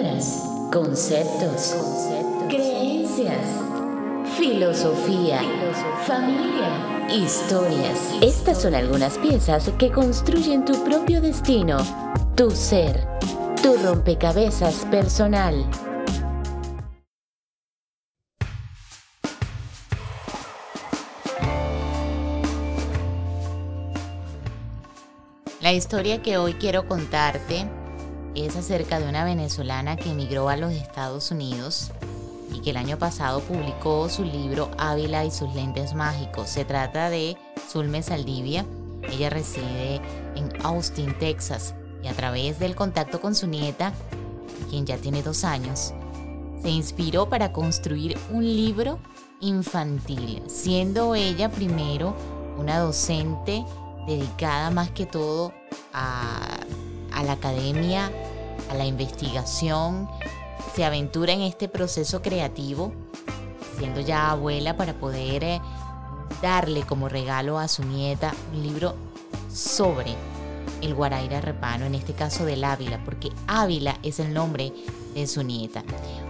palabras, conceptos, creencias, filosofía, familia, historias. Estas son algunas piezas que construyen tu propio destino, tu ser, tu rompecabezas personal. La historia que hoy quiero contarte es acerca de una venezolana que emigró a los Estados Unidos y que el año pasado publicó su libro Ávila y sus lentes mágicos. Se trata de Zulme Saldivia. Ella reside en Austin, Texas, y a través del contacto con su nieta, quien ya tiene dos años, se inspiró para construir un libro infantil, siendo ella primero una docente dedicada más que todo a, la academia, a la investigación, se aventura en este proceso creativo, siendo ya abuela para poder eh, darle como regalo a su nieta un libro sobre el Guaraira Repano, en este caso del Ávila, porque Ávila es el nombre de su nieta.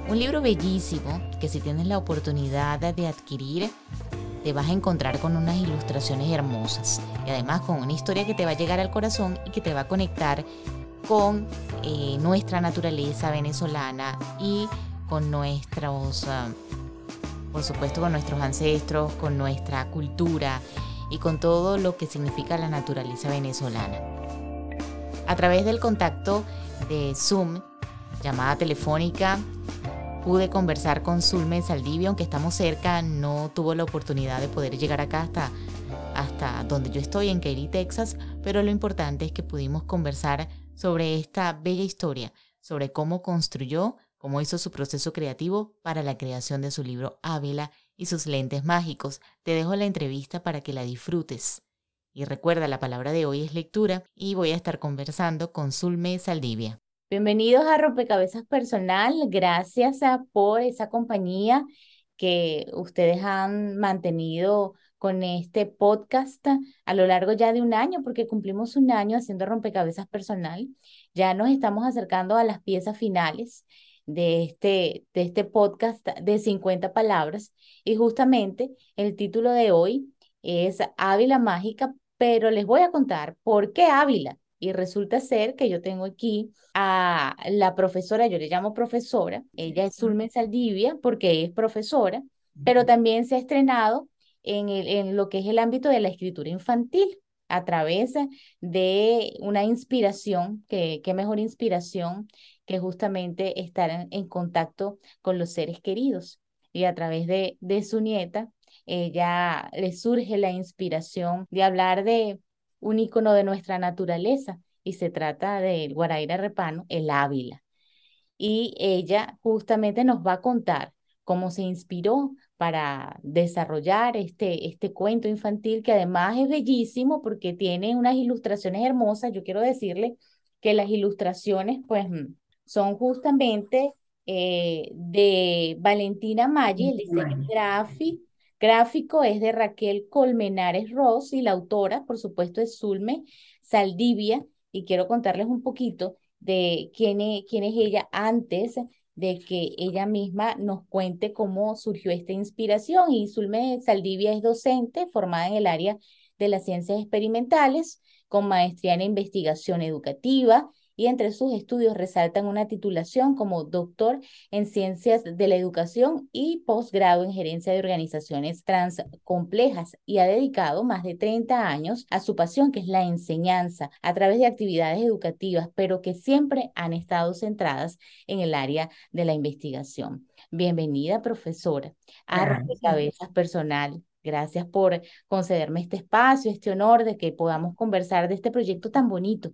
Un libro bellísimo que si tienes la oportunidad de adquirir, te vas a encontrar con unas ilustraciones hermosas y además con una historia que te va a llegar al corazón y que te va a conectar con eh, nuestra naturaleza venezolana y con nuestros, ah, por supuesto, con nuestros ancestros, con nuestra cultura y con todo lo que significa la naturaleza venezolana. A través del contacto de Zoom, llamada telefónica, pude conversar con Zulme Saldivia, aunque estamos cerca, no tuvo la oportunidad de poder llegar acá hasta, hasta donde yo estoy, en Katy, Texas, pero lo importante es que pudimos conversar sobre esta bella historia, sobre cómo construyó, cómo hizo su proceso creativo para la creación de su libro Ávila y sus lentes mágicos. Te dejo la entrevista para que la disfrutes. Y recuerda, la palabra de hoy es lectura y voy a estar conversando con Zulme Saldivia. Bienvenidos a Rompecabezas Personal. Gracias por esa compañía que ustedes han mantenido con este podcast a lo largo ya de un año, porque cumplimos un año haciendo Rompecabezas Personal. Ya nos estamos acercando a las piezas finales de este, de este podcast de 50 palabras. Y justamente el título de hoy es Ávila Mágica, pero les voy a contar por qué Ávila. Y resulta ser que yo tengo aquí a la profesora, yo le llamo profesora, ella es Zulme Saldivia porque es profesora, pero también se ha estrenado en, el, en lo que es el ámbito de la escritura infantil a través de una inspiración, que qué mejor inspiración que justamente estar en, contacto con los seres queridos. Y a través de, de su nieta, ella le surge la inspiración de hablar de un icono de nuestra naturaleza y se trata del Guaraira Repano, el Ávila. Y ella justamente nos va a contar cómo se inspiró para desarrollar este, este cuento infantil que además es bellísimo porque tiene unas ilustraciones hermosas. Yo quiero decirle que las ilustraciones pues mm, son justamente eh, de Valentina Maggi, el diseño gráfico gráfico es de Raquel Colmenares Ross y la autora, por supuesto, es Zulme Saldivia. Y quiero contarles un poquito de quién es, quién es ella antes de que ella misma nos cuente cómo surgió esta inspiración. Y Zulme Saldivia es docente formada en el área de las ciencias experimentales, con maestría en investigación educativa y entre sus estudios resaltan una titulación como doctor en ciencias de la educación y posgrado en gerencia de organizaciones transcomplejas y ha dedicado más de 30 años a su pasión que es la enseñanza a través de actividades educativas, pero que siempre han estado centradas en el área de la investigación. Bienvenida, profesora, a Cabezas Personal. Gracias por concederme este espacio, este honor de que podamos conversar de este proyecto tan bonito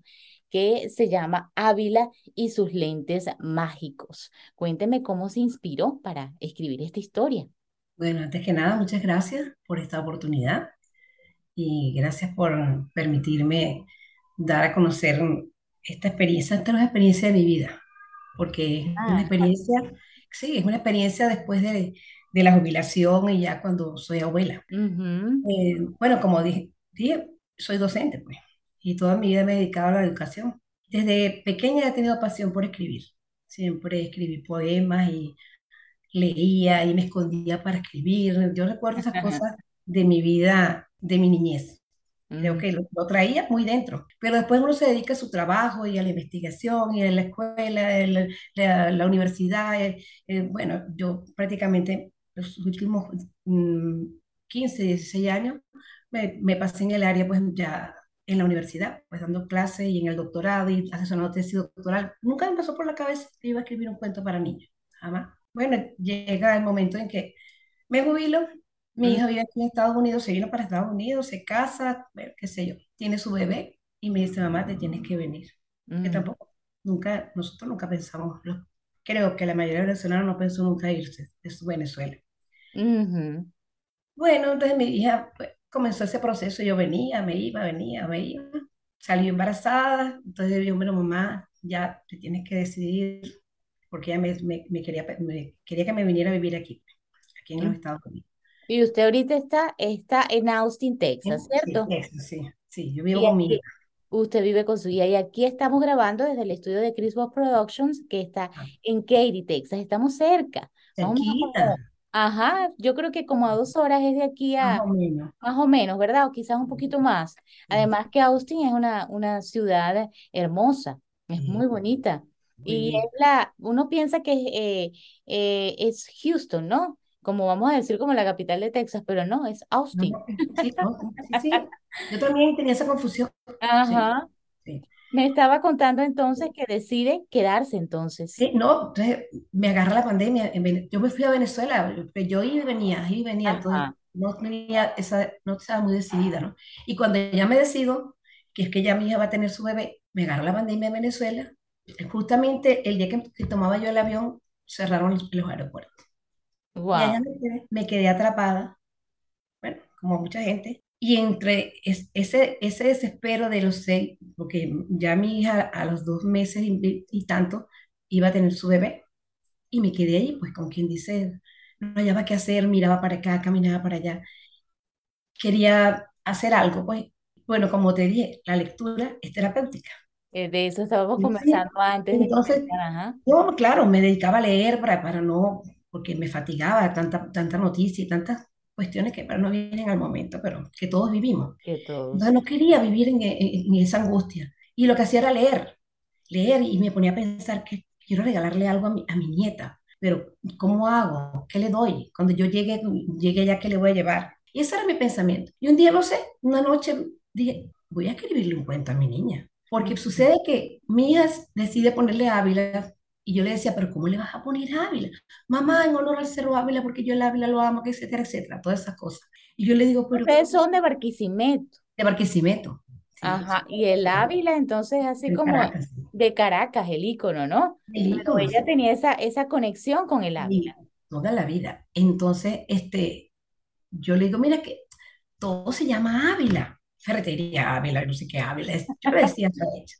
que se llama Ávila y sus lentes mágicos. Cuénteme cómo se inspiró para escribir esta historia. Bueno, antes que nada, muchas gracias por esta oportunidad y gracias por permitirme dar a conocer esta experiencia. Esta es una experiencia de mi vida, porque es una ah. experiencia, sí, es una experiencia después de, de la jubilación y ya cuando soy abuela. Eh, bueno, como dije, dije, soy docente, pues y toda mi vida me he dedicado a la educación. Desde pequeña he tenido pasión por escribir. siempre escribí poemas y leía y me escondía para escribir. Yo recuerdo esas cosas de mi vida, de mi niñez. Creo Mm, que lo, lo traía muy dentro. Pero después uno se dedica a su trabajo y a la investigación y a la escuela, el- la, la universidad. eh, eh, bueno, yo prácticamente los últimos mm, 15, 16 años me, me pasé en el área, pues ya en la universidad, pues dando clases y en el doctorado y asesorando tesis doctoral. Nunca me pasó por la cabeza que iba a escribir un cuento para niños, jamás. Bueno, llega el momento en que me jubilo mi mm, hija vive aquí en Estados Unidos, se vino para Estados Unidos, se casa, bueno, qué sé yo, tiene su bebé y me dice, mamá, te tienes que venir. Que mm, tampoco, nunca, nosotros nunca pensamos, creo que la mayoría de venezolanos no pensó nunca irse de su Venezuela. ujú, Bueno, entonces mi hija pues, comenzó ese proceso, yo venía, me iba, venía, me iba, salió embarazada, entonces yo, bueno, mamá, ya te tienes que decidir, porque ella me, me- me quería, me quería que me viniera a vivir aquí, aquí en los. Estados Unidos. Y usted ahorita está, está en Austin, Texas, Sí, ¿cierto? eso, sí, sí, yo vivo con mi aquí, usted vive con su guía y aquí estamos grabando desde el estudio de Chris Bob Productions que está hija, en Katy, Texas. Estamos cerca, cerquita, como, ajá, yo creo que como a dos horas es de aquí más a, o menos. más o menos, ¿verdad? O quizás un poquito más. Además que Austin es una, una ciudad hermosa, es muy bonita. muy Y bien. es la, uno piensa que eh, eh, es Houston, ¿no? Como vamos a decir como la capital de Texas, pero no, es Austin. no, sí, no, sí, sí. Yo también tenía esa confusión. Ajá. sí. Me estaba contando entonces que decide quedarse entonces. Sí, no, entonces me agarra la pandemia. Yo me fui a Venezuela, yo yo iba y venía, iba y venía, entonces no tenía esa, no estaba muy decidida, ¿no? Y cuando ya me decido, que es que ya mi hija va a tener su bebé, me agarra la pandemia en Venezuela. Justamente el día que, que tomaba yo el avión, cerraron los, aeropuertos. Y allá Wow. me quedé, me quedé atrapada bueno, como mucha gente. Y entre es- ese, ese desespero de los seis, porque ya mi hija a los dos meses y, y tanto iba a tener su bebé, y me quedé ahí, pues con quien dice, no hallaba qué hacer, miraba para acá, caminaba para allá, quería hacer algo, pues, bueno, como te dije, la lectura es terapéutica. Eh, de eso estábamos Y sí, conversando antes de entonces, comenzar. Ajá. yo, claro, me dedicaba a leer para, para no, porque me fatigaba tanta, tanta noticia y tantas cuestiones que para no vienen al momento, pero que todos vivimos. Que todos. Entonces no quería vivir en, en- en esa angustia. Y lo que hacía era leer, leer y me ponía a pensar que quiero regalarle algo a mi, a mi nieta, pero ¿cómo hago? ¿Qué le doy? Cuando yo llegue, llegue allá, ¿qué le voy a llevar? Y ese era mi pensamiento. Y un día, no sé, una noche dije, voy a escribirle un cuento a mi niña. Porque sucede que mi hija decide ponerle Ávila y yo le decía, pero ¿cómo le vas a poner Ávila? Mamá, en honor al Cerro Ávila, porque yo el Ávila lo amo, etcétera, etcétera, todas esas cosas. Y yo le digo, pero Ustedes son de Barquisimeto. de Barquisimeto. Sí, Ajá. Y el Ávila, entonces, así como Caracas. de Caracas, el ícono, ¿no? El Pero ícono, ella sí. tenía esa, esa conexión con el Ávila. Y toda la vida. Entonces, este, yo le digo, mira que todo se llama Ávila. Ferretería Ávila, no sé qué Ávila. Yo le decía ella.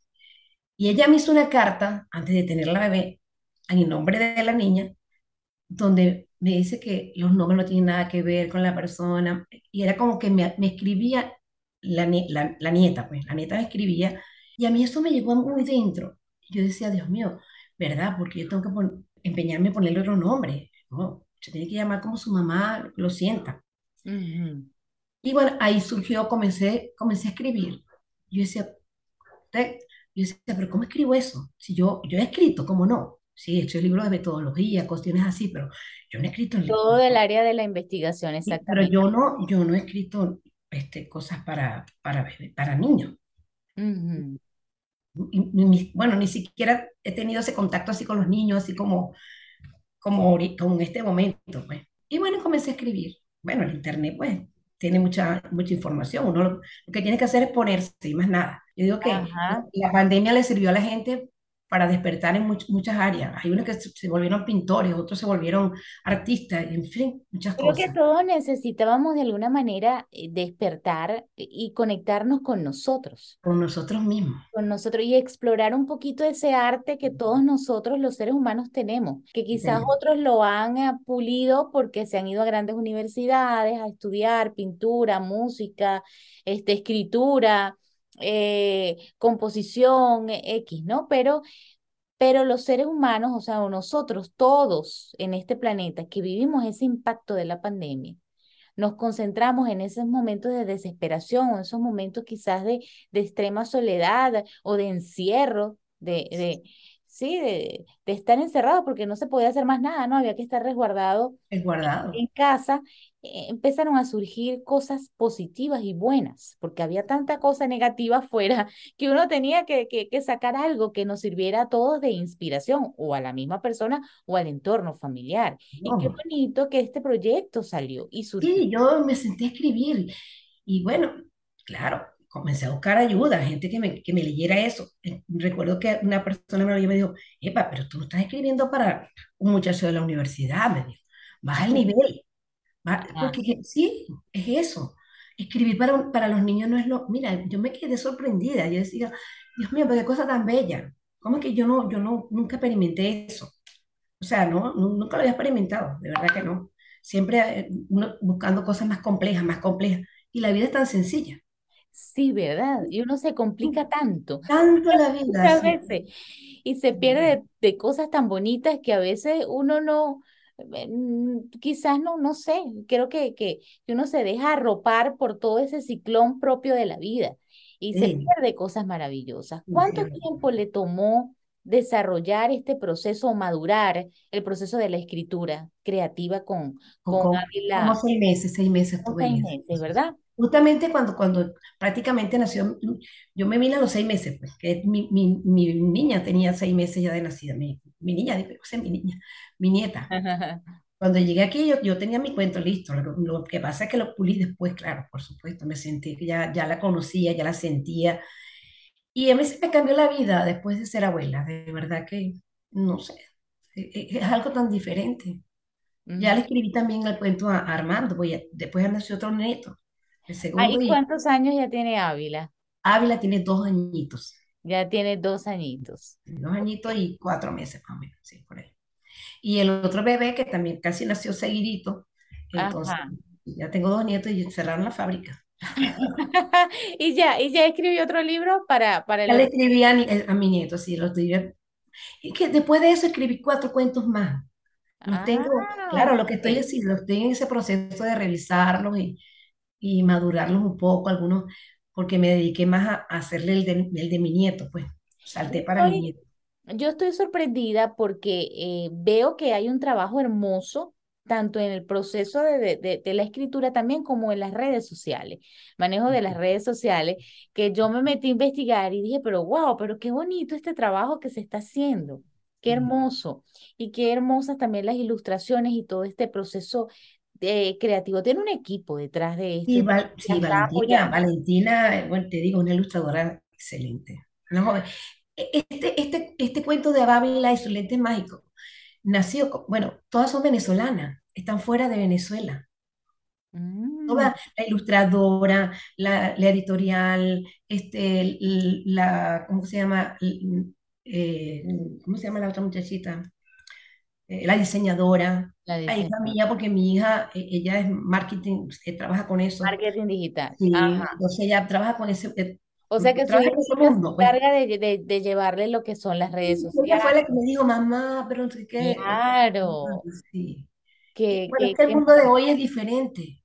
Y ella me hizo una carta antes de tener la bebé, en nombre de la niña, donde me dice que los nombres no tienen nada que ver con la persona. Y era como que me, me escribía la, la, la nieta, pues, la nieta me escribía. Y a mí eso me llegó muy dentro. Yo decía, Dios mío, ¿verdad? Porque yo tengo que pon- empeñarme en ponerle otro nombre. No, se tiene que llamar como su mamá lo sienta. Ujú. Y bueno, ahí surgió, comencé, comencé a escribir. Yo decía, yo decía, pero ¿cómo escribo eso? Si yo, yo he escrito, ¿cómo no? Sí, he hecho libros de metodología, cuestiones así, pero yo no he escrito, en Todo el área de la investigación, Sí, pero exactamente. yo no, yo no he escrito este, cosas para, para, para niños. Y- ni- ni- bueno, ni siquiera he tenido ese contacto así con los niños, así como, como, como en este momento, pues. Y bueno, comencé a escribir. Bueno, el internet, pues, tiene mucha, mucha información. Uno lo, lo que tiene que hacer es ponerse y más nada. Yo digo que Ajá. la pandemia le sirvió a la gente para despertar en much- muchas áreas. Hay unos que se, volvieron pintores, otros se volvieron artistas, en fin, muchas Creo que cosas. todos necesitábamos de alguna manera eh, despertar y conectarnos con nosotros. Con nosotros mismos. con nosotros y explorar un poquito ese arte que todos nosotros los seres humanos tenemos, que que quizás tenemos. otros lo han eh, pulido porque se han ido a grandes universidades a estudiar pintura, música, este, escritura, eh, composición, eh, X, ¿no? Pero Pero los seres humanos, o sea, nosotros todos en este planeta que vivimos ese impacto de la pandemia, nos concentramos en esos momentos de desesperación o esos momentos quizás de, de extrema soledad o de encierro, de, de, sí, de, de estar encerrado porque no se podía hacer más nada, ¿no? Había que estar resguardado Resguardado. en casa, empezaron a surgir cosas positivas y buenas, porque había tanta cosa negativa afuera que uno tenía que, que, que sacar algo que nos sirviera a todos de inspiración, o a la misma persona o al entorno familiar. Y qué No. bonito que este proyecto salió y surgió. Sí, yo me senté a escribir y bueno, claro, comencé a buscar ayuda, gente que me, que me leyera eso. Eh, Recuerdo que una persona me lo leyó y me dijo, Epa, pero tú no estás escribiendo para un muchacho de la universidad, me dijo, baja el nivel, va- Ah, porque que- sí, es eso. Escribir para, para los niños no es lo... Mira, yo me quedé sorprendida, yo decía, Dios mío, pero qué cosa tan bella. ¿Cómo es que yo no, yo no, nunca experimenté eso? O sea, no, nu- nunca lo había experimentado, de verdad que no. Siempre eh, uno buscando cosas más complejas, más complejas. Y la vida es tan sencilla. sí, ¿verdad? Y uno se complica tanto Tanto la vida, muchas sí. veces y se pierde de, de cosas tan bonitas que a veces uno no, quizás no, no sé, creo que, que, uno se deja arropar por todo ese ciclón propio de la vida y se pierde cosas maravillosas. ¿Cuánto tiempo le tomó desarrollar este proceso o madurar el proceso de la escritura creativa con, Con- con con- como Ávila? seis meses, seis meses seis meses. ¿verdad? Justamente cuando, cuando prácticamente nació, yo me vine a los seis meses, pues, que mi, mi, mi niña tenía seis meses ya de nacida, mi, mi niña, digo, sea, mi niña, mi nieta. Cuando llegué aquí, yo, yo tenía mi cuento listo. Lo, lo que pasa es que lo pulí después, claro, por supuesto. Me sentí que ya, ya la conocía, ya la sentía. Y a mí se me cambió la vida después de ser abuela. De verdad que, no sé, e- e- es, algo tan diferente. Ya le escribí también el cuento a, a Armando, pues ya- después nació otro nieto, el Ah, segundo, ¿y y cuántos años ya tiene Ávila? Ávila tiene dos añitos, Ya tiene dos añitos. dos añitos y cuatro meses más o menos, sí, por ahí. Y el otro bebé que también casi nació seguidito, entonces Ajá. ya tengo dos nietos y cerraron la fábrica. Y ya, y ya escribió otro libro para, para el Ya le escribí a, mi a mi nieto, sí, lo estoy... Y que después de eso escribí cuatro cuentos más. Los tengo, Ah, claro, lo que estoy haciendo, estoy en ese proceso de revisarlos y, y madurarlos un poco, algunos, porque me dediqué más a, a hacerle el de, el de mi nieto, pues salté para mi nieto. yo estoy sorprendida porque eh, veo que hay un trabajo hermoso, tanto en el proceso de, de, de- de la escritura también como en las redes sociales, manejo de las redes sociales, que yo me metí a investigar y dije, pero wow, pero qué bonito este trabajo que se está haciendo, qué hermoso, y qué hermosas también las ilustraciones y todo este proceso de, creativo. Tiene un equipo detrás de esto Sí, Val- Valentina. Valentina, eh, bueno, te digo, una ilustradora excelente. Joven. E- Este, este, este cuento de Bábila y sus lentes mágicos nació, bueno, todas son venezolanas, están fuera de Venezuela. Mm, Toda la ilustradora, la, la editorial, este, la, ¿cómo se llama? Eh, ¿cómo se llama la otra muchachita? Eh, la diseñadora, la hija mía, porque mi hija, eh, ella es marketing, eh, trabaja con eso. Marketing digital. Sí, Ajá. entonces ella trabaja con ese, O sea que su hijita se pues. encarga de, de, de llevarle lo que son las redes Y ella fue sociales. la que me dijo, mamá, pero no sé qué. Claro, Sí. Que, Bueno, es que, el que- mundo de hoy es diferente.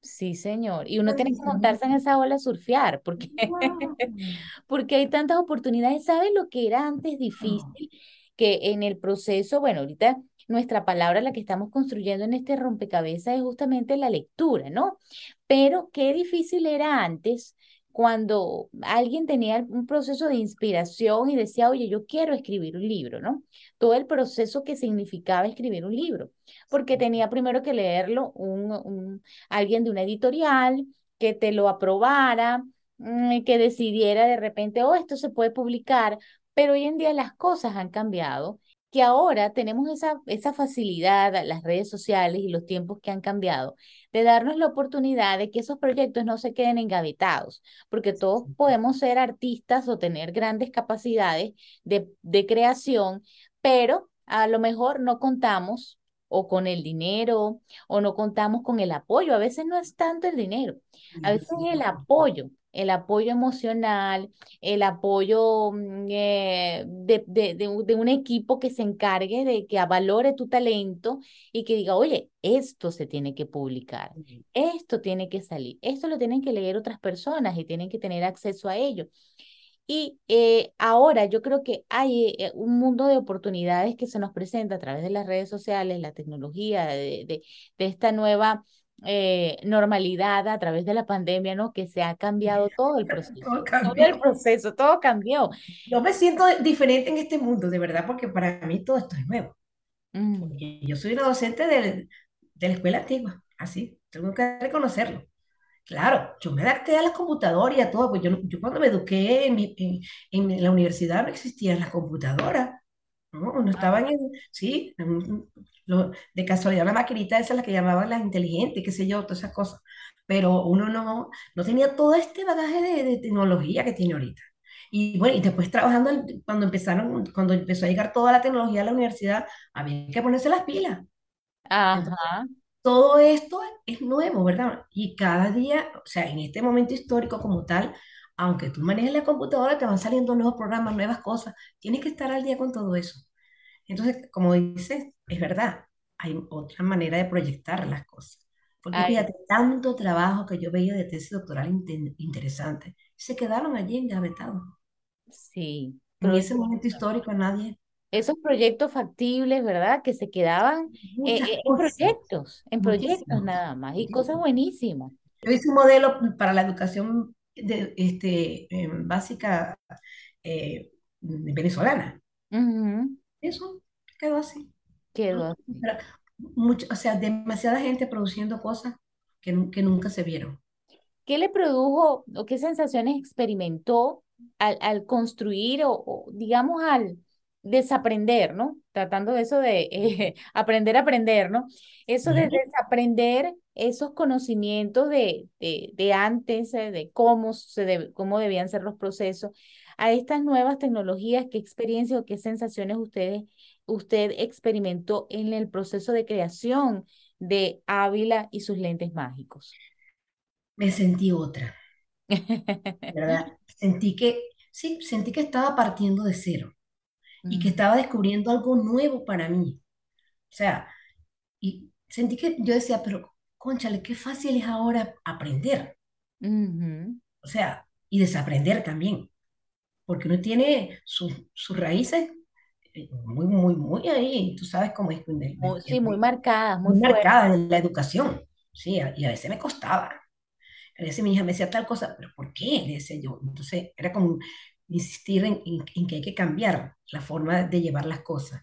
sí, señor. Y uno tiene que montarse en esa ola a surfear, porque, Wow. porque hay tantas oportunidades. ¿Sabes lo que era antes Oh, difícil? Que en el proceso, bueno, ahorita nuestra palabra, la que estamos construyendo en este rompecabezas, es justamente la lectura, ¿no? Pero qué difícil era antes cuando alguien tenía un proceso de inspiración y decía, oye, yo quiero escribir un libro, ¿no? Todo el proceso que significaba escribir un libro, porque tenía primero que leerlo un, un- alguien de una editorial que te lo aprobara, mm, que decidiera de repente, oh, esto se puede publicar, pero hoy en día las cosas han cambiado que ahora tenemos esa, esa facilidad, las redes sociales y los tiempos que han cambiado, de darnos la oportunidad de que esos proyectos no se queden engavetados, porque todos podemos ser artistas o tener grandes capacidades de, de creación, pero a lo mejor no contamos o con el dinero o no contamos con el apoyo. A veces no es tanto el dinero, a veces es el apoyo. El apoyo emocional, el apoyo mm, eh, de, de, de, un equipo que se encargue de que valore tu talento y que diga, oye, esto se tiene que publicar, esto tiene que salir, esto lo tienen que leer otras personas y tienen que tener acceso a ello. Y eh, ahora yo creo que hay eh, un mundo de oportunidades que se nos presenta a través de las redes sociales, la tecnología, de, de, de esta nueva eh, normalidad a través de la pandemia, ¿no? Que se ha cambiado todo el proceso. Todo, todo el proceso, todo cambió. Yo me siento diferente en este mundo, de verdad, porque para mí todo esto es nuevo. Mm. Yo soy una docente de, de la escuela antigua, así, tengo que reconocerlo. Claro, yo me adapté a las computadoras y a todo, pues yo, yo cuando me eduqué en, en, en la universidad no existían las computadoras, ¿no? No estaban en, sí, de casualidad la maquinita esa es la que llamaban las inteligentes, qué sé yo, todas esas cosas, pero uno no, no tenía todo este bagaje de, de tecnología que tiene ahorita. Y bueno, y después trabajando, cuando empezaron, cuando empezó a llegar toda la tecnología a la universidad, había que ponerse las pilas. Ajá todo esto es nuevo, ¿verdad? Y cada día, o sea, en este momento histórico como tal, aunque tú manejes la computadora, te van saliendo nuevos programas, nuevas cosas. Tienes que estar al día con todo eso. Entonces, como dices, es verdad, hay otra manera de proyectar las cosas. Porque fíjate, tanto trabajo que yo veía de tesis doctoral interesante, se quedaron allí engavetados. Sí. En ese momento histórico nadie esos proyectos factibles, ¿verdad? Que se quedaban eh, eh, en proyectos, en proyectos nada más, y cosas buenísimas. Yo hice un modelo para la educación de, este, em, básica eh, venezolana. Eso quedó así. Quedó así. Mucho, o sea, demasiada gente produciendo cosas que, que nunca se vieron. ¿Qué le produjo o qué sensaciones experimentó al, al construir o digamos, al desaprender, ¿no? Tratando de eso de eh, aprender a aprender, ¿no? Eso de desaprender esos conocimientos de, de, antes, eh, de cómo, se cómo debían ser los procesos, a estas nuevas tecnologías, qué experiencia o qué sensaciones ustedes, usted experimentó en el proceso de creación de Ávila y sus lentes mágicos. Me sentí otra. ¿verdad? Sentí que, sí, sentí que estaba partiendo de cero y que estaba descubriendo algo nuevo para mí. O sea, y sentí que yo decía, pero conchale, qué fácil es ahora aprender. O sea, y desaprender también, porque uno tiene sus raíces eh, muy, muy, muy ahí, tú sabes cómo es. sí, muy marcadas, muy, marcadas en la educación, sí, y a veces me costaba. A veces mi hija me decía tal cosa, pero ¿por qué? Le decía yo. Entonces era como, insistir en, que hay que cambiar la forma de llevar las cosas.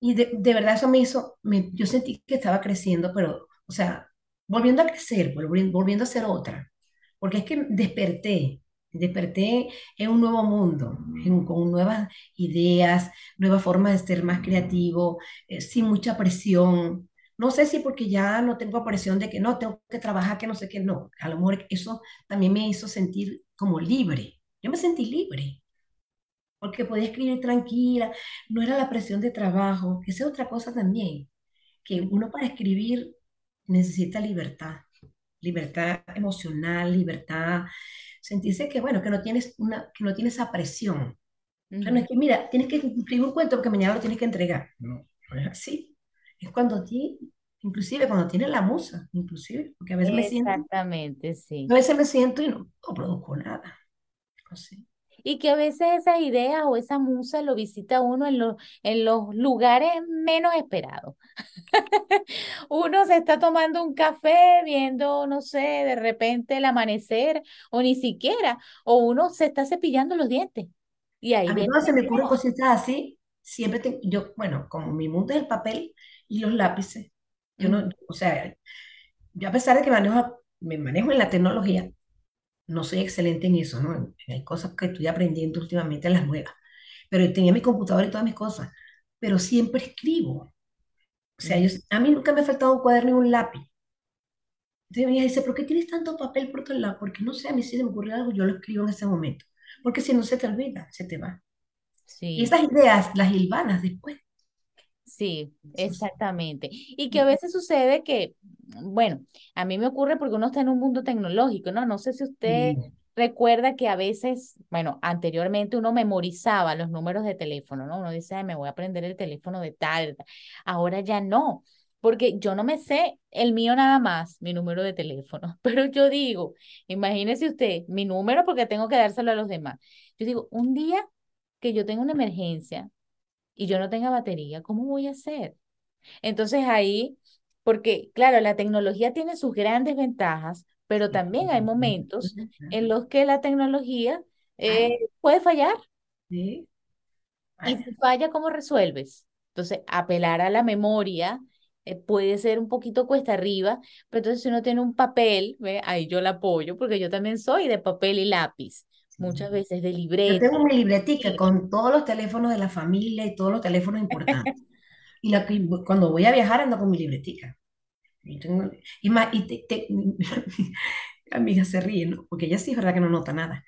Y de, verdad eso me hizo, yo sentí que estaba creciendo, pero, o sea, volviendo a crecer, volviendo a ser otra, porque es que desperté, desperté en un nuevo mundo, con nuevas ideas, nuevas formas de ser más creativo, eh, sin mucha presión. No sé si porque ya no tengo presión de que no, tengo que trabajar, que no sé qué, no. A lo mejor eso también me hizo sentir como libre, yo me sentí libre, porque podía escribir tranquila, no era la presión de trabajo, esa es otra cosa también, que uno para escribir necesita libertad, libertad emocional, libertad, sentirse que, bueno, que no tienes, una, que no tienes esa presión. no es que, mira, tienes que escribir un cuento porque mañana lo tienes que entregar. No, no es así. Es cuando ti, inclusive cuando tienes la musa, inclusive, porque a veces me siento... Exactamente, sí. A veces me siento y no, no produzco nada. Y que a veces esa idea o esa musa lo visita uno en, los en los lugares menos esperados. uno se está tomando un café viendo, no sé, de repente el amanecer o ni siquiera, o uno se está cepillando los dientes. Y ahí a mí se me ocurren cositas así, siempre yo, bueno, como mi mundo es el papel y los lápices, yo no, o sea, yo a pesar de que manejo, me manejo en la tecnología, no soy excelente en eso, ¿no? Hay cosas que estoy aprendiendo últimamente, las nuevas. Pero tenía mi computadora y todas mis cosas. Pero siempre escribo. O sea, a mí nunca me ha faltado un cuaderno y un lápiz. Entonces me dice, ¿por qué tienes tanto papel por todos lados? Porque no sé, a mí si me ocurre algo, yo lo escribo en ese momento. Porque si no se te olvida, se te va. Sí. Y esas ideas las hilvanas después. Sí, exactamente. Y que a veces sucede que, bueno, a mí me ocurre porque uno está en un mundo tecnológico, ¿no? No sé si usted recuerda que a veces, bueno, anteriormente uno memorizaba los números de teléfono, ¿no? Uno dice, me voy a aprender el teléfono de tal, ahora ya no, porque yo no me sé el mío nada más, mi número de teléfono, pero yo digo, imagínese usted, mi número porque tengo que dárselo a los demás. Yo digo, un día que yo tenga una emergencia y yo no tenga batería, ¿cómo voy a hacer? Entonces ahí, porque claro, la tecnología tiene sus grandes ventajas, pero también hay momentos en los que la tecnología eh, puede fallar. Sí. Y si falla, ¿cómo resuelves? Entonces, apelar a la memoria eh, puede ser un poquito cuesta arriba, pero entonces si uno tiene un papel, ¿ve? ahí yo la apoyo, porque yo también soy de papel y lápiz, muchas veces de Yo libreta. tengo mi libretica con todos los teléfonos de la familia y todos los teléfonos importantes. Y la, cuando voy a viajar ando con mi libretica. Y, tengo- y, más, y te, te- mi amiga se ríe, ¿no? Porque ella sí es verdad que no nota nada.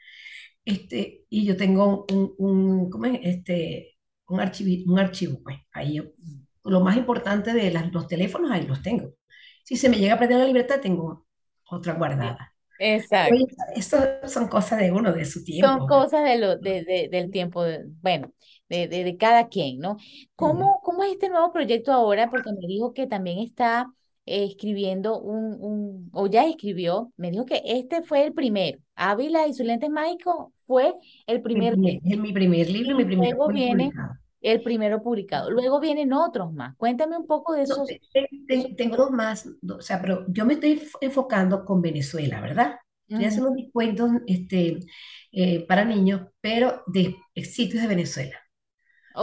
Este, y yo tengo un, un, ¿cómo es? Este, un archivo, un archivo, pues. Ahí yo- lo más importante de las- los teléfonos, ahí los tengo. Si se me llega a perder la libreta, tengo otra guardada. Exacto. Oye, eso son cosas de uno, de su Son tiempo. cosas de lo, de, de- del tiempo, de- bueno, de, de, de cada quien, ¿no? ¿Cómo, cómo es este nuevo proyecto ahora? Porque me dijo que también está eh, escribiendo un, un, o ya escribió, me dijo que este fue el primero. Ávila y sus lentes mágicos fue el Mi primer es mi primer libro, mi primer luego viene publicado. El primero publicado. Luego vienen otros más. Cuéntame un poco de esos. te- te- te- tengo dos más, o sea, pero yo me estoy enfocando con Venezuela, ¿verdad? Estoy haciendo mis cuentos este, eh, para niños, pero de sitios de Venezuela.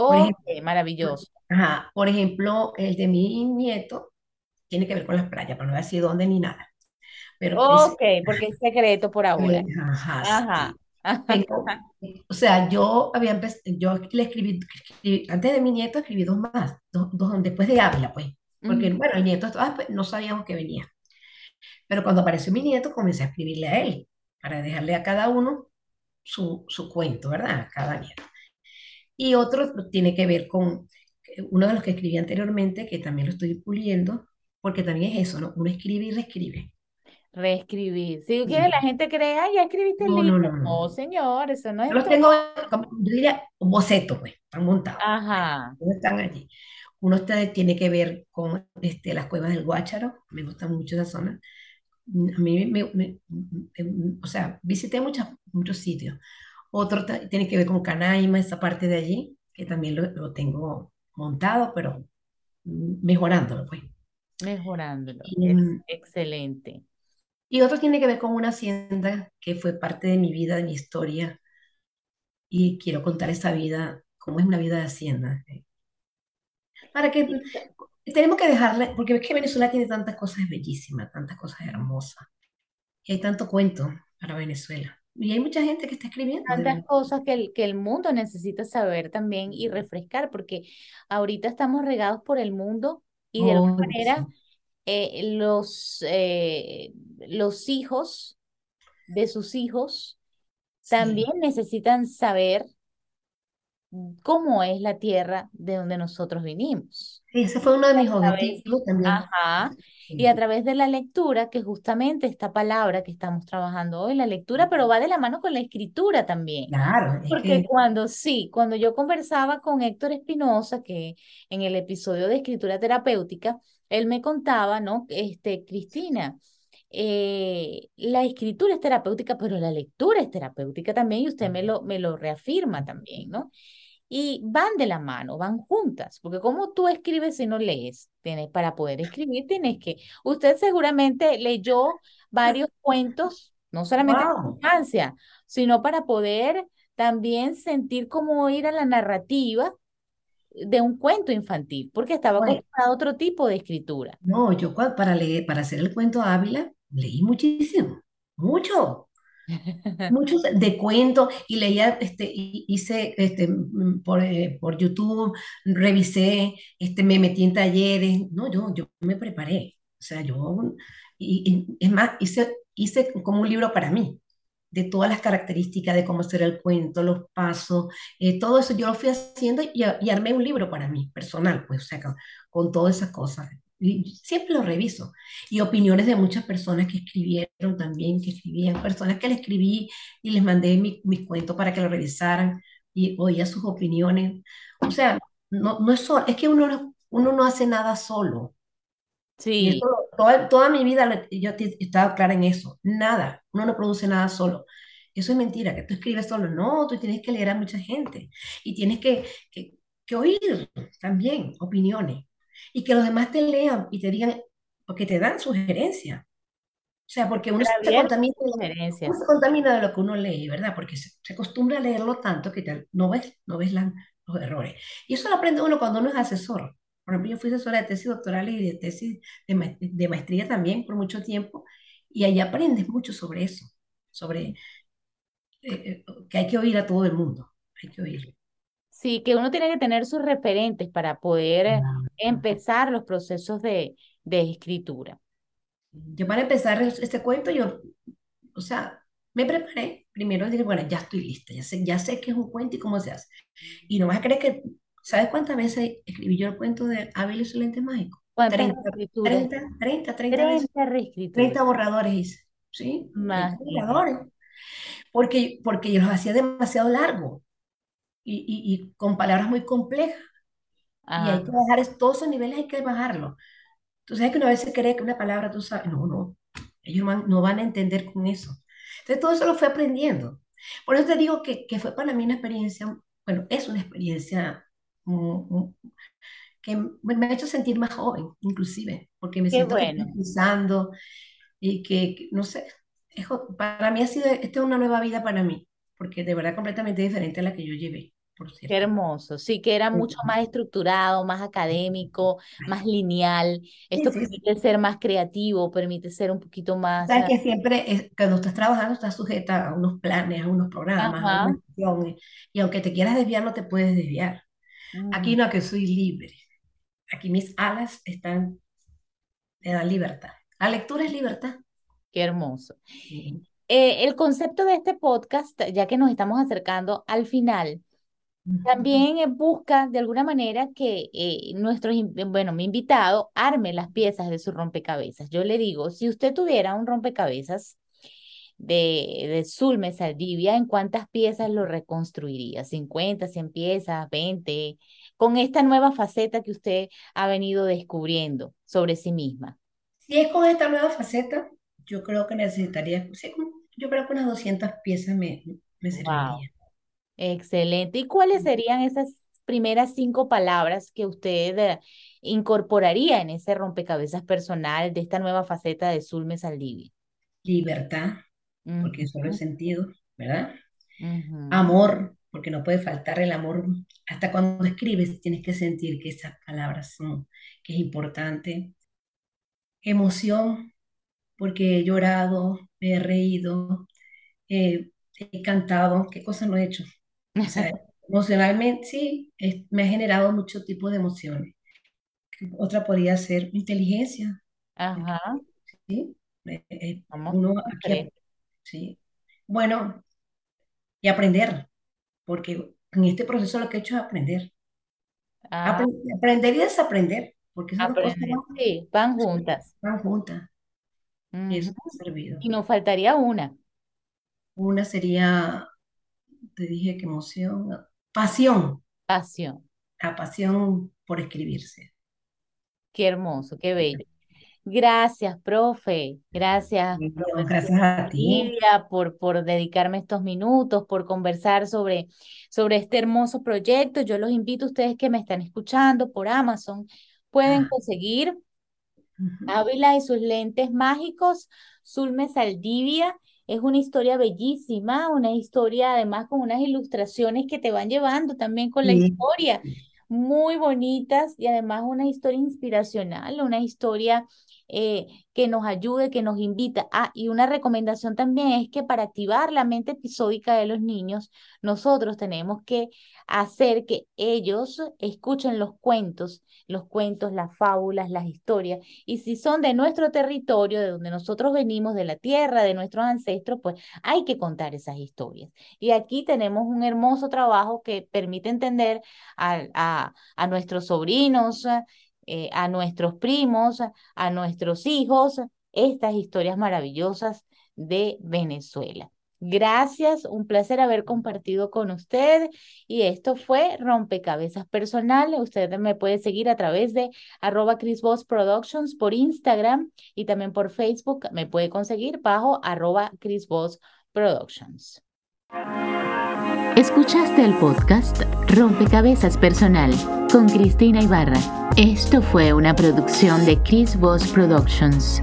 Por Ok, ejemplo, maravilloso. ajá, por ejemplo, el de mi nieto tiene que ver con las playas, pero no voy a decir dónde ni nada. Pero Ok, porque es secreto por ahora. ajá, Ajá. sí. O sea, yo había empezado, yo le escribí, escribí- antes de mi nieto escribí dos más, dos, dos después de Ávila, pues, porque bueno, el nieto ah, pues, no sabíamos que venía. Pero cuando apareció mi nieto, comencé a escribirle a él, para dejarle a cada uno su, su cuento, ¿verdad? A cada nieto. Y otro tiene que ver con uno de los que escribí anteriormente, que también lo estoy puliendo, porque también es eso, ¿no? Uno escribe y reescribe. Reescribir. Si Sí. la gente cree, ah, ya escribiste el No, libro. no, No, no. señor, eso no Yo es los todo. tengo, como, yo diría, un boceto, pues, están montados. Ajá. Están allí. Uno está- tiene que ver con este, las cuevas del Guácharo, me gusta mucho esa zona. A mí, me, me- me- o sea, visité muchas, muchos sitios. Otro tiene que ver con Canaima, esa parte de allí, que también lo, lo tengo montado, pero mm, mejorándolo, pues. Mejorándolo. Y, Es mm, excelente. Y otro tiene que ver con una hacienda que fue parte de mi vida, de mi historia, y quiero contar esa vida, cómo es una vida de hacienda. Para que tenemos que dejarle, porque es que Venezuela tiene tantas cosas bellísimas, tantas cosas hermosas, y hay tanto cuento para Venezuela. Y hay mucha gente que está escribiendo Tantas cosas que el, que el mundo necesita saber también y refrescar, porque ahorita estamos regados por el mundo y de alguna Oh, manera sí. Eh, los, eh, los hijos de sus hijos Sí. también necesitan saber cómo es la tierra de donde nosotros vinimos. Sí, ese fue uno de mis objetivos también. ajá, y a través de la lectura, que justamente esta palabra que estamos trabajando hoy, la lectura, pero va de la mano con la escritura también. Claro, es Porque que, cuando sí, cuando yo conversaba con Héctor Espinosa, que en el episodio de escritura terapéutica, él me contaba, ¿no? Este, Cristina, eh, la escritura es terapéutica, pero la lectura es terapéutica también, y usted me lo, me lo reafirma también, ¿no? Y van de la mano, van juntas, porque como tú escribes si no lees, tienes, para poder escribir tienes que, usted seguramente leyó varios cuentos, no solamente wow. infancia, sino para poder también sentir cómo ir a la narrativa de un cuento infantil, porque estaba Bueno, acostumbrado a otro tipo de escritura. no, yo para leer, para hacer el cuento Ávila, leí muchísimo, mucho. Muchos de cuentos y leía, este, hice este, mm, por, eh, por YouTube, revisé, este, me metí en talleres, no, yo, yo me preparé, o sea, yo, y, y es más, hice, hice como un libro para mí, de todas las características de cómo será el cuento, los pasos, eh, todo eso yo lo fui haciendo y, y armé un libro para mí, personal, pues, o sea, con, con todas esas cosas. Siempre lo reviso. Y opiniones de muchas personas que escribieron también, que escribían, personas que le escribí y les mandé mi, mis cuentos para que lo revisaran y oía sus opiniones. O sea, no, no es solo, es que uno, uno no hace nada solo. Sí, eso, toda, toda mi vida yo he estado clara en eso. Nada, uno no produce nada solo. Eso es mentira, que tú escribes solo. No, tú tienes que leer a mucha gente y tienes que, que, que oír también opiniones y que los demás te lean y te digan, porque te dan sugerencias. O sea, porque uno se contamina, uno se contamina de lo que uno lee, ¿verdad? Porque se, se acostumbra a leerlo tanto que te- no ves, no ves la- los errores. Y eso lo aprende uno cuando uno es asesor. Por ejemplo, yo fui asesora de tesis doctoral y de tesis de, de maestría también por mucho tiempo, y ahí aprendes mucho sobre eso, sobre eh, eh, que hay que oír a todo el mundo, hay que oírlo. Sí, que uno tiene que tener sus referentes para poder empezar los procesos de, de escritura. Yo para empezar es- este cuento, yo, o sea, me preparé. Primero dije, bueno, ya estoy lista, ya sé, ya sé qué es un cuento y cómo se hace. Y no vas a creer que, ¿sabes cuántas veces escribí yo el cuento de Ávila y su lente mágico? ¿Cuántas 30 reescrituras? 30 30 30 veces, 30 reescrituras. 30 borradores hice, ¿sí? 30 Imagínate. borradores. Porque, porque yo los hacía demasiado largo y, y, y con palabras muy complejas. Y hay que Ajá. bajar todos esos niveles, hay que bajarlos. Tú sabes que una vez se cree que una palabra, tú sabes, no, no, ellos no van, no van a entender con eso. Entonces todo eso lo fui aprendiendo. Por eso te digo que, que fue para mí una experiencia, bueno, es una experiencia mm, mm, que me me ha hecho sentir más joven, inclusive, porque me Qué siento bueno. pensando y que, no sé, es para mí ha sido, esta es una nueva vida para mí, porque de verdad completamente diferente a la que yo llevé, por Qué cierto. hermoso. Sí, que era mucho más estructurado, más académico, más lineal. Sí, Esto sí, sí. permite ser más creativo, permite ser un poquito más. Sabes ah, que siempre, es- cuando estás trabajando, estás sujeta a unos planes, a unos programas, a una Ajá. acción, y aunque te quieras desviar, no te puedes desviar. Aquí Mm, no, que soy libre. Aquí mis alas están, me dan libertad. La lectura es libertad. qué hermoso. Eh, el concepto de este podcast, ya que nos estamos acercando al final, también busca de alguna manera que eh, nuestro, bueno, mi invitado arme las piezas de su rompecabezas. Yo le digo, si usted tuviera un rompecabezas de, de Zulme Saldivia, ¿en cuántas piezas lo reconstruiría? cincuenta 100 piezas, 20 con esta nueva faceta que usted ha venido descubriendo sobre sí misma. Si es con esta nueva faceta, yo creo que necesitaría, sí, yo creo que unas 200 piezas me, me Wow. serviría. Excelente. ¿Y cuáles serían esas primeras cinco palabras que usted eh, incorporaría en ese rompecabezas personal de esta nueva faceta de Zulme Saldivia? Libertad, porque Ujú, eso es el sentido, ¿verdad? Amor, porque no puede faltar el amor. Hasta cuando escribes tienes que sentir que esas palabras son, que es importante. Emoción, porque he llorado, me he reído, eh, he cantado, qué cosas no he hecho. O sea, emocionalmente sí, es- me ha generado mucho tipo de emociones. Otra podría ser inteligencia, Ajá, sí, eh, uno aquí, sí. Bueno, y aprender, porque en este proceso lo que he hecho es aprender. Ah, Apren- aprender y desaprender, porque esas dos cosas aprender. van, Sí, van juntas. van juntas, y Ujú. eso ha servido. Y nos faltaría una, Una sería, te dije que emoción, pasión, pasión. la pasión por escribirse. Qué hermoso, qué bello. Gracias, profe. Gracias, gracias a ti. Por, por dedicarme estos minutos, por conversar sobre, sobre este hermoso proyecto. Yo los invito a ustedes que me están escuchando por Amazon. Pueden Ah, conseguir Ávila y sus lentes mágicos, Zulme Saldivia. Es una historia bellísima, una historia además con unas ilustraciones que te van llevando también con la historia, muy bonitas y además una historia inspiracional, una historia eh, que nos ayude, que nos invita. Ah, y una recomendación también es que para activar la mente episódica de los niños, nosotros tenemos que hacer que ellos escuchen los cuentos, los cuentos, las fábulas, las historias y si son de nuestro territorio, de donde nosotros venimos, de la tierra, de nuestros ancestros, pues hay que contar esas historias. Y aquí tenemos un hermoso trabajo que permite entender a, a, a nuestros sobrinos eh, a nuestros primos, a nuestros hijos, estas historias maravillosas de Venezuela. Gracias, un placer haber compartido con usted. Y esto fue Rompecabezas Personal. Usted me puede seguir a través de arroba Productions por Instagram y también por Facebook. Me puede conseguir bajo arroba Productions. Escuchaste el podcast Rompecabezas Personal con Cristina Ibarra. Esto fue una producción de Chris Voss Productions.